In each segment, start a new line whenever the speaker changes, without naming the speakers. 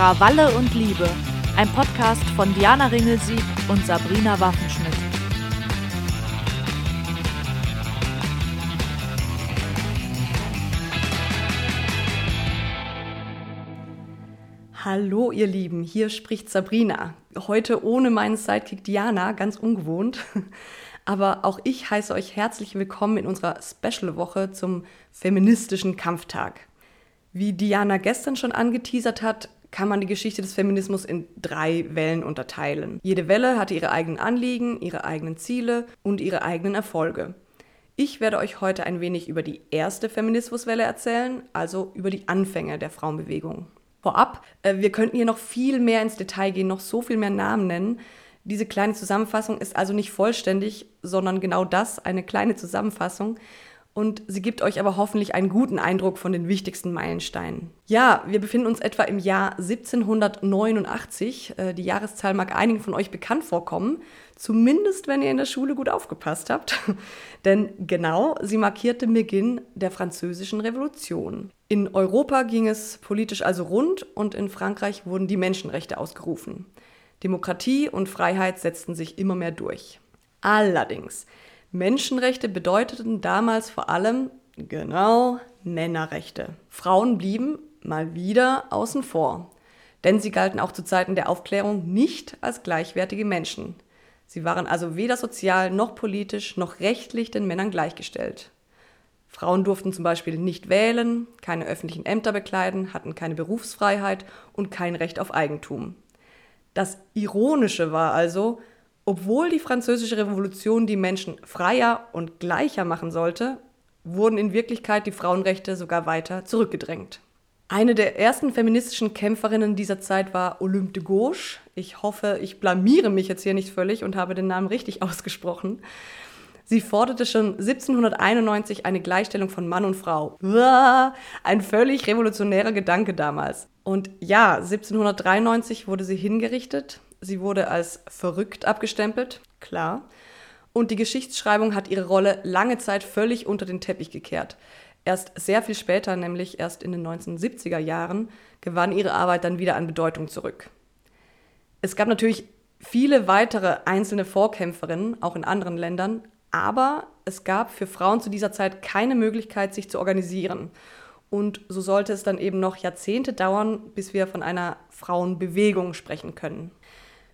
Krawalle und Liebe, ein Podcast von Diana Ringelsieg und Sabrina Waffenschmidt.
Hallo ihr Lieben, hier spricht Sabrina. Heute ohne meinen Sidekick Diana, ganz ungewohnt. Aber auch ich heiße euch herzlich willkommen in unserer Special-Woche zum feministischen Kampftag. Wie Diana gestern schon angeteasert hat, kann man die Geschichte des Feminismus in drei Wellen unterteilen. Jede Welle hatte ihre eigenen Anliegen, ihre eigenen Ziele und ihre eigenen Erfolge. Ich werde euch heute ein wenig über die erste Feminismuswelle erzählen, also über die Anfänge der Frauenbewegung. Vorab, äh, wir könnten hier noch viel mehr ins Detail gehen, noch so viel mehr Namen nennen. Diese kleine Zusammenfassung ist also nicht vollständig, sondern genau das, eine kleine Zusammenfassung. Und sie gibt euch aber hoffentlich einen guten Eindruck von den wichtigsten Meilensteinen. Ja, wir befinden uns etwa im Jahr 1789. Äh, die Jahreszahl mag einigen von euch bekannt vorkommen, zumindest wenn ihr in der Schule gut aufgepasst habt. Denn genau, sie markierte den Beginn der Französischen Revolution. In Europa ging es politisch also rund und in Frankreich wurden die Menschenrechte ausgerufen. Demokratie und Freiheit setzten sich immer mehr durch. Allerdings, Menschenrechte bedeuteten damals vor allem, genau, Männerrechte. Frauen blieben mal wieder außen vor, denn sie galten auch zu Zeiten der Aufklärung nicht als gleichwertige Menschen. Sie waren also weder sozial noch politisch noch rechtlich den Männern gleichgestellt. Frauen durften zum Beispiel nicht wählen, keine öffentlichen Ämter bekleiden, hatten keine Berufsfreiheit und kein Recht auf Eigentum. Das Ironische war also, obwohl die Französische Revolution die Menschen freier und gleicher machen sollte, wurden in Wirklichkeit die Frauenrechte sogar weiter zurückgedrängt. Eine der ersten feministischen Kämpferinnen dieser Zeit war Olympe de Gauche. Ich hoffe, ich blamiere mich jetzt hier nicht völlig und habe den Namen richtig ausgesprochen. Sie forderte schon 1791 eine Gleichstellung von Mann und Frau. Ein völlig revolutionärer Gedanke damals. Und ja, 1793 wurde sie hingerichtet. Sie wurde als verrückt abgestempelt, klar. Und die Geschichtsschreibung hat ihre Rolle lange Zeit völlig unter den Teppich gekehrt. Erst sehr viel später, nämlich erst in den 1970er Jahren, gewann ihre Arbeit dann wieder an Bedeutung zurück. Es gab natürlich viele weitere einzelne Vorkämpferinnen, auch in anderen Ländern, aber es gab für Frauen zu dieser Zeit keine Möglichkeit, sich zu organisieren. Und so sollte es dann eben noch Jahrzehnte dauern, bis wir von einer Frauenbewegung sprechen können.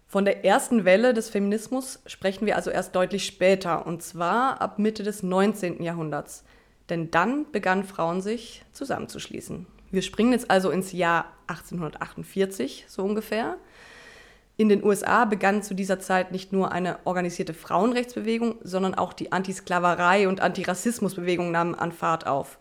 Von der ersten Welle des Feminismus sprechen wir also erst deutlich später, und zwar ab Mitte des 19. Jahrhunderts. Denn dann begannen Frauen sich zusammenzuschließen. Wir springen jetzt also ins Jahr 1848, so ungefähr. In den USA begann zu dieser Zeit nicht nur eine organisierte Frauenrechtsbewegung, sondern auch die Antisklaverei- und Antirassismusbewegung nahmen an Fahrt auf.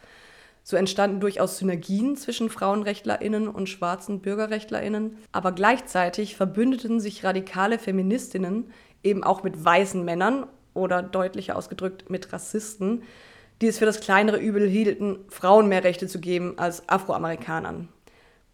So entstanden durchaus Synergien zwischen Frauenrechtlerinnen und schwarzen Bürgerrechtlerinnen, aber gleichzeitig verbündeten sich radikale Feministinnen eben auch mit weißen Männern oder deutlicher ausgedrückt mit Rassisten, die es für das kleinere Übel hielten, Frauen mehr Rechte zu geben als Afroamerikanern.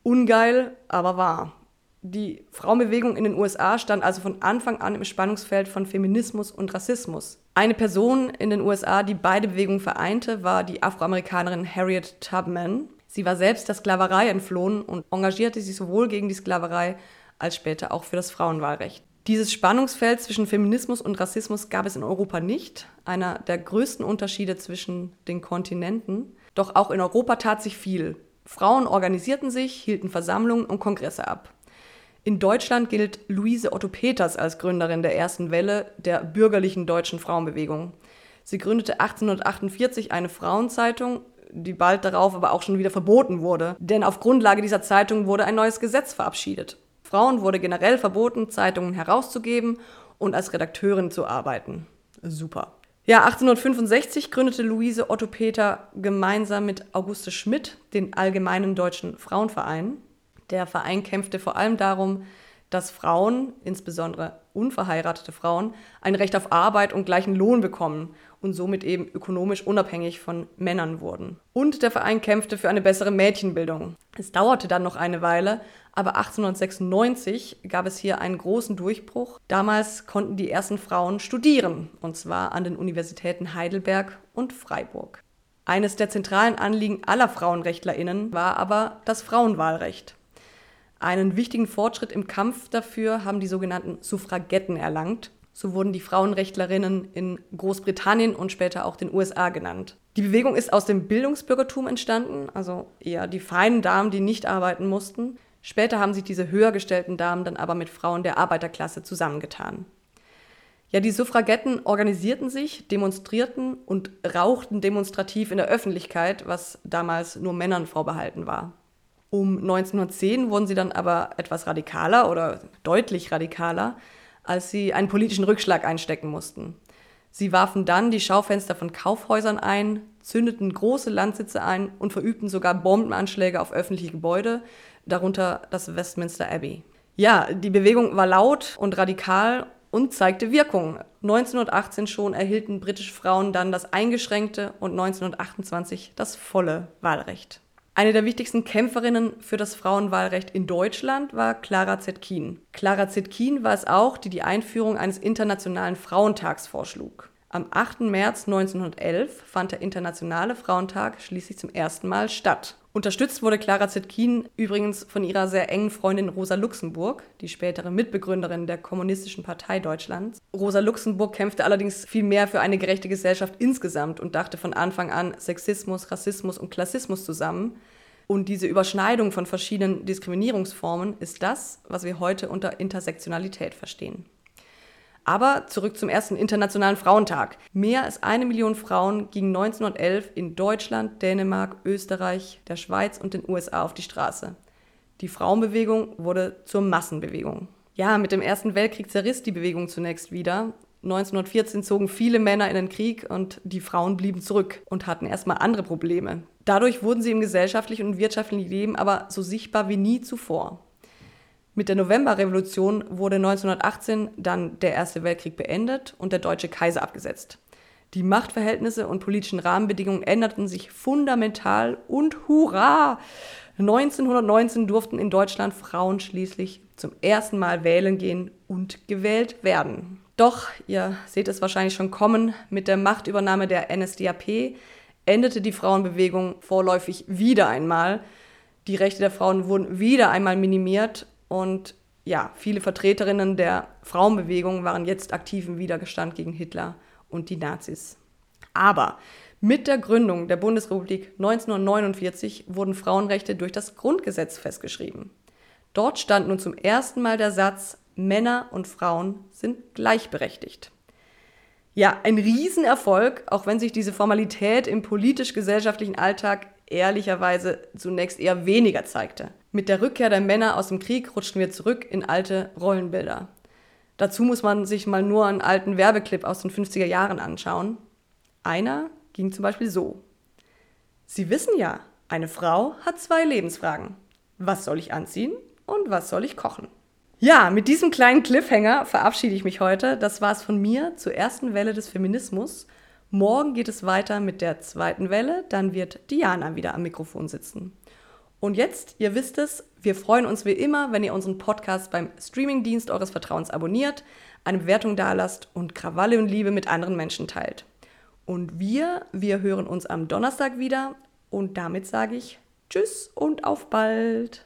Ungeil, aber wahr. Die Frauenbewegung in den USA stand also von Anfang an im Spannungsfeld von Feminismus und Rassismus. Eine Person in den USA, die beide Bewegungen vereinte, war die Afroamerikanerin Harriet Tubman. Sie war selbst der Sklaverei entflohen und engagierte sich sowohl gegen die Sklaverei als später auch für das Frauenwahlrecht. Dieses Spannungsfeld zwischen Feminismus und Rassismus gab es in Europa nicht, einer der größten Unterschiede zwischen den Kontinenten. Doch auch in Europa tat sich viel. Frauen organisierten sich, hielten Versammlungen und Kongresse ab. In Deutschland gilt Luise Otto Peters als Gründerin der ersten Welle der bürgerlichen deutschen Frauenbewegung. Sie gründete 1848 eine Frauenzeitung, die bald darauf aber auch schon wieder verboten wurde. Denn auf Grundlage dieser Zeitung wurde ein neues Gesetz verabschiedet. Frauen wurde generell verboten, Zeitungen herauszugeben und als Redakteurin zu arbeiten. Super. Ja, 1865 gründete Luise Otto Peter gemeinsam mit Auguste Schmidt den Allgemeinen Deutschen Frauenverein. Der Verein kämpfte vor allem darum, dass Frauen, insbesondere unverheiratete Frauen, ein Recht auf Arbeit und gleichen Lohn bekommen und somit eben ökonomisch unabhängig von Männern wurden. Und der Verein kämpfte für eine bessere Mädchenbildung. Es dauerte dann noch eine Weile, aber 1896 gab es hier einen großen Durchbruch. Damals konnten die ersten Frauen studieren, und zwar an den Universitäten Heidelberg und Freiburg. Eines der zentralen Anliegen aller Frauenrechtlerinnen war aber das Frauenwahlrecht. Einen wichtigen Fortschritt im Kampf dafür haben die sogenannten Suffragetten erlangt. So wurden die Frauenrechtlerinnen in Großbritannien und später auch den USA genannt. Die Bewegung ist aus dem Bildungsbürgertum entstanden, also eher die feinen Damen, die nicht arbeiten mussten. Später haben sich diese höher gestellten Damen dann aber mit Frauen der Arbeiterklasse zusammengetan. Ja, die Suffragetten organisierten sich, demonstrierten und rauchten demonstrativ in der Öffentlichkeit, was damals nur Männern vorbehalten war. Um 1910 wurden sie dann aber etwas radikaler oder deutlich radikaler, als sie einen politischen Rückschlag einstecken mussten. Sie warfen dann die Schaufenster von Kaufhäusern ein, zündeten große Landsitze ein und verübten sogar Bombenanschläge auf öffentliche Gebäude, darunter das Westminster Abbey. Ja, die Bewegung war laut und radikal und zeigte Wirkung. 1918 schon erhielten britische Frauen dann das eingeschränkte und 1928 das volle Wahlrecht. Eine der wichtigsten Kämpferinnen für das Frauenwahlrecht in Deutschland war Clara Zetkin. Clara Zetkin war es auch, die die Einführung eines internationalen Frauentags vorschlug. Am 8. März 1911 fand der Internationale Frauentag schließlich zum ersten Mal statt. Unterstützt wurde Clara Zetkin übrigens von ihrer sehr engen Freundin Rosa Luxemburg, die spätere Mitbegründerin der Kommunistischen Partei Deutschlands. Rosa Luxemburg kämpfte allerdings viel mehr für eine gerechte Gesellschaft insgesamt und dachte von Anfang an Sexismus, Rassismus und Klassismus zusammen. Und diese Überschneidung von verschiedenen Diskriminierungsformen ist das, was wir heute unter Intersektionalität verstehen. Aber zurück zum ersten Internationalen Frauentag. Mehr als eine Million Frauen gingen 1911 in Deutschland, Dänemark, Österreich, der Schweiz und den USA auf die Straße. Die Frauenbewegung wurde zur Massenbewegung. Ja, mit dem Ersten Weltkrieg zerriss die Bewegung zunächst wieder. 1914 zogen viele Männer in den Krieg und die Frauen blieben zurück und hatten erstmal andere Probleme. Dadurch wurden sie im gesellschaftlichen und wirtschaftlichen Leben aber so sichtbar wie nie zuvor. Mit der Novemberrevolution wurde 1918 dann der Erste Weltkrieg beendet und der deutsche Kaiser abgesetzt. Die Machtverhältnisse und politischen Rahmenbedingungen änderten sich fundamental und hurra! 1919 durften in Deutschland Frauen schließlich zum ersten Mal wählen gehen und gewählt werden. Doch, ihr seht es wahrscheinlich schon kommen, mit der Machtübernahme der NSDAP endete die Frauenbewegung vorläufig wieder einmal. Die Rechte der Frauen wurden wieder einmal minimiert und ja, viele Vertreterinnen der Frauenbewegung waren jetzt aktiv im Widerstand gegen Hitler und die Nazis. Aber mit der Gründung der Bundesrepublik 1949 wurden Frauenrechte durch das Grundgesetz festgeschrieben. Dort stand nun zum ersten Mal der Satz, Männer und Frauen sind gleichberechtigt. Ja, ein Riesenerfolg, auch wenn sich diese Formalität im politisch-gesellschaftlichen Alltag ehrlicherweise zunächst eher weniger zeigte. Mit der Rückkehr der Männer aus dem Krieg rutschten wir zurück in alte Rollenbilder. Dazu muss man sich mal nur einen alten Werbeclip aus den 50er Jahren anschauen. Einer ging zum Beispiel so. Sie wissen ja, eine Frau hat zwei Lebensfragen. Was soll ich anziehen und was soll ich kochen? Ja, mit diesem kleinen Cliffhanger verabschiede ich mich heute. Das war es von mir zur ersten Welle des Feminismus. Morgen geht es weiter mit der zweiten Welle, dann wird Diana wieder am Mikrofon sitzen. Und jetzt, ihr wisst es, wir freuen uns wie immer, wenn ihr unseren Podcast beim Streamingdienst eures Vertrauens abonniert, eine Bewertung dalasst und Krawalle und Liebe mit anderen Menschen teilt. Und wir, wir hören uns am Donnerstag wieder und damit sage ich Tschüss und auf bald.